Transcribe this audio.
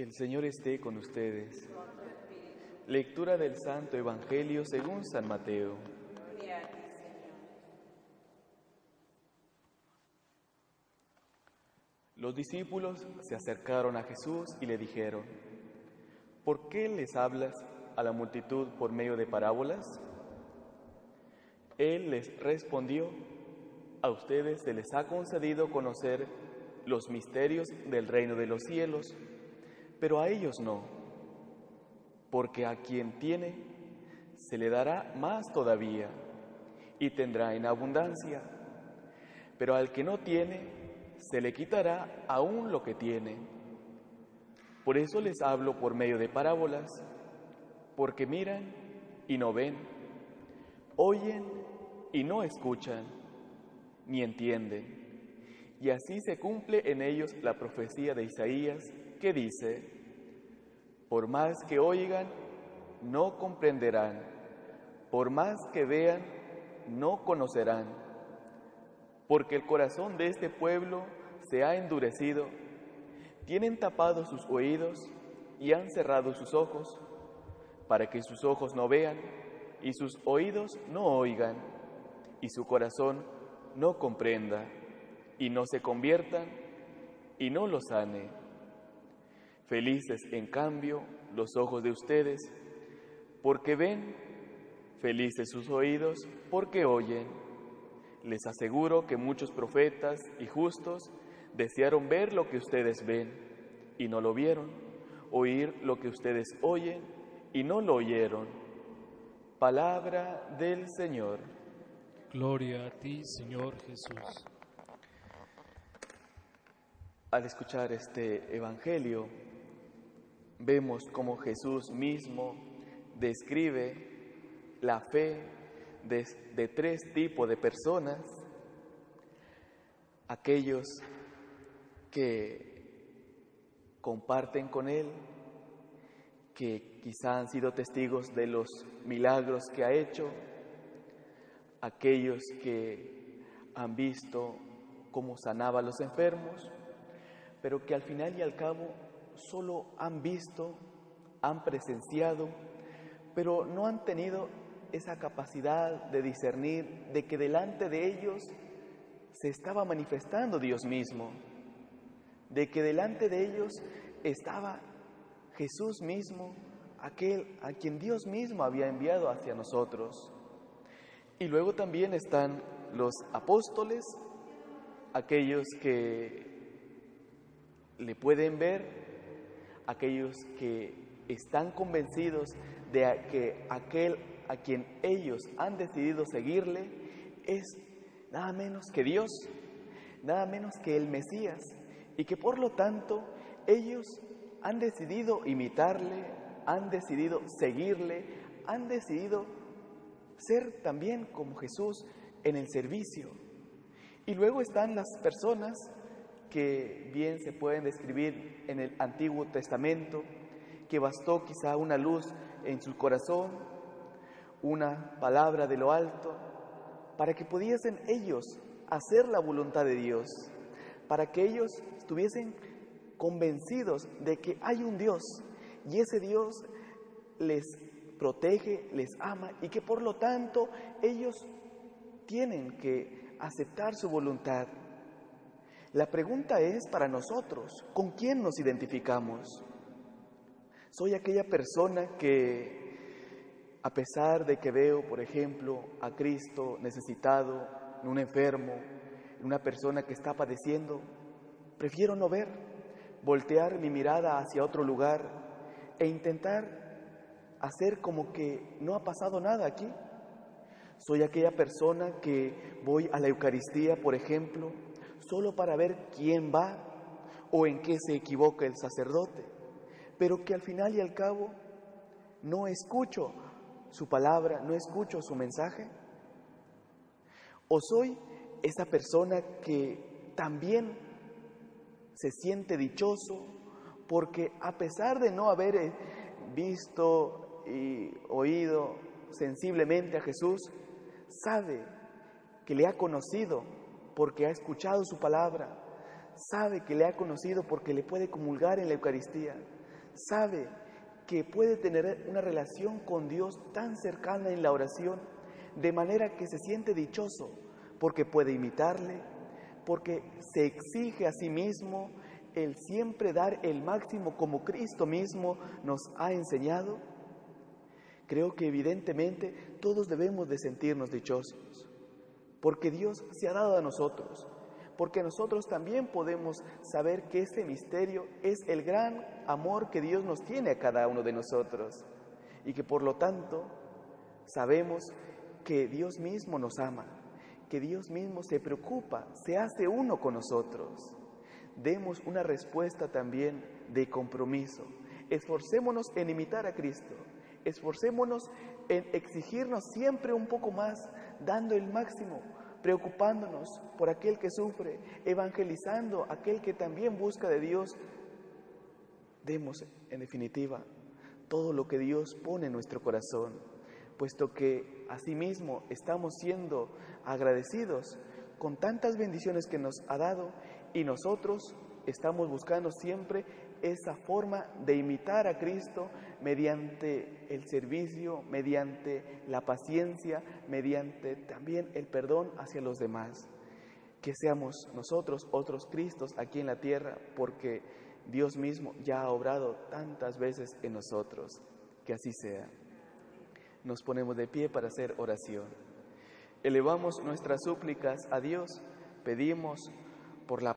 El Señor esté con ustedes. Lectura del Santo Evangelio según San Mateo. Los discípulos se acercaron a Jesús y le dijeron, ¿por qué les hablas a la multitud por medio de parábolas? Él les respondió, a ustedes se les ha concedido conocer los misterios del reino de los cielos, pero a ellos no, porque a quien tiene se le dará más todavía y tendrá en abundancia, pero al que no tiene se le quitará aún lo que tiene. Por eso les hablo por medio de parábolas, porque miran y no ven, oyen y no escuchan, ni entienden. Y así se cumple en ellos la profecía de Isaías que dice, por más que oigan, no comprenderán, por más que vean, no conocerán, porque el corazón de este pueblo se ha endurecido, tienen tapados sus oídos y han cerrado sus ojos, para que sus ojos no vean y sus oídos no oigan y su corazón no comprenda y no se conviertan y no los sane. Felices, en cambio, los ojos de ustedes, porque ven, felices sus oídos, porque oyen. Les aseguro que muchos profetas y justos desearon ver lo que ustedes ven y no lo vieron, oír lo que ustedes oyen y no lo oyeron. Palabra del Señor. Gloria a ti, Señor Jesús. Al escuchar este Evangelio, vemos cómo Jesús mismo describe la fe de, de tres tipos de personas. Aquellos que comparten con Él, que quizá han sido testigos de los milagros que ha hecho, aquellos que han visto cómo sanaba a los enfermos, pero que al final y al cabo solo han visto, han presenciado, pero no han tenido esa capacidad de discernir de que delante de ellos se estaba manifestando Dios mismo de que delante de ellos estaba Jesús mismo, aquel a quien Dios mismo había enviado hacia nosotros. Y luego también están los apóstoles, aquellos que le pueden ver, aquellos que están convencidos de que aquel a quien ellos han decidido seguirle es nada menos que Dios, nada menos que el Mesías, y que por lo tanto ellos han decidido imitarle, han decidido seguirle, han decidido ser también como Jesús en el servicio. Y luego están las personas que bien se pueden describir en el Antiguo Testamento, que bastó quizá una luz en su corazón, una palabra de lo alto, para que pudiesen ellos hacer la voluntad de Dios para que ellos estuviesen convencidos de que hay un Dios y ese Dios les protege, les ama y que por lo tanto ellos tienen que aceptar su voluntad. La pregunta es para nosotros, ¿con quién nos identificamos? Soy aquella persona que, a pesar de que veo, por ejemplo, a Cristo necesitado, un enfermo, una persona que está padeciendo, prefiero no ver, voltear mi mirada hacia otro lugar e intentar hacer como que no ha pasado nada aquí. Soy aquella persona que voy a la Eucaristía, por ejemplo, solo para ver quién va o en qué se equivoca el sacerdote, pero que al final y al cabo no escucho su palabra, no escucho su mensaje. O soy esa persona que también se siente dichoso porque a pesar de no haber eh, visto y oído sensiblemente a Jesús, sabe que le ha conocido porque ha escuchado su palabra, sabe que le ha conocido porque le puede comulgar en la Eucaristía, sabe que puede tener una relación con Dios tan cercana en la oración, de manera que se siente dichoso porque puede imitarle, porque se exige a sí mismo el siempre dar el máximo como Cristo mismo nos ha enseñado. Creo que evidentemente todos debemos de sentirnos dichosos, porque Dios se ha dado a nosotros, porque nosotros también podemos saber que ese misterio es el gran amor que Dios nos tiene a cada uno de nosotros y que por lo tanto sabemos que Dios mismo nos ama, que Dios mismo se preocupa, se hace uno con nosotros. Demos una respuesta también de compromiso. Esforcémonos en imitar a Cristo. Esforcémonos en exigirnos siempre un poco más, dando el máximo, preocupándonos por aquel que sufre, evangelizando a aquel que también busca de Dios. Demos, en definitiva, todo lo que Dios pone en nuestro corazón, puesto que asimismo estamos siendo agradecidos con tantas bendiciones que nos ha dado y nosotros estamos buscando siempre esa forma de imitar a Cristo mediante el servicio, mediante la paciencia, mediante también el perdón hacia los demás. Que seamos nosotros otros Cristos aquí en la tierra, porque Dios mismo ya ha obrado tantas veces en nosotros. Que así sea. Nos ponemos de pie para hacer oración. Elevamos nuestras súplicas a Dios, pedimos por la...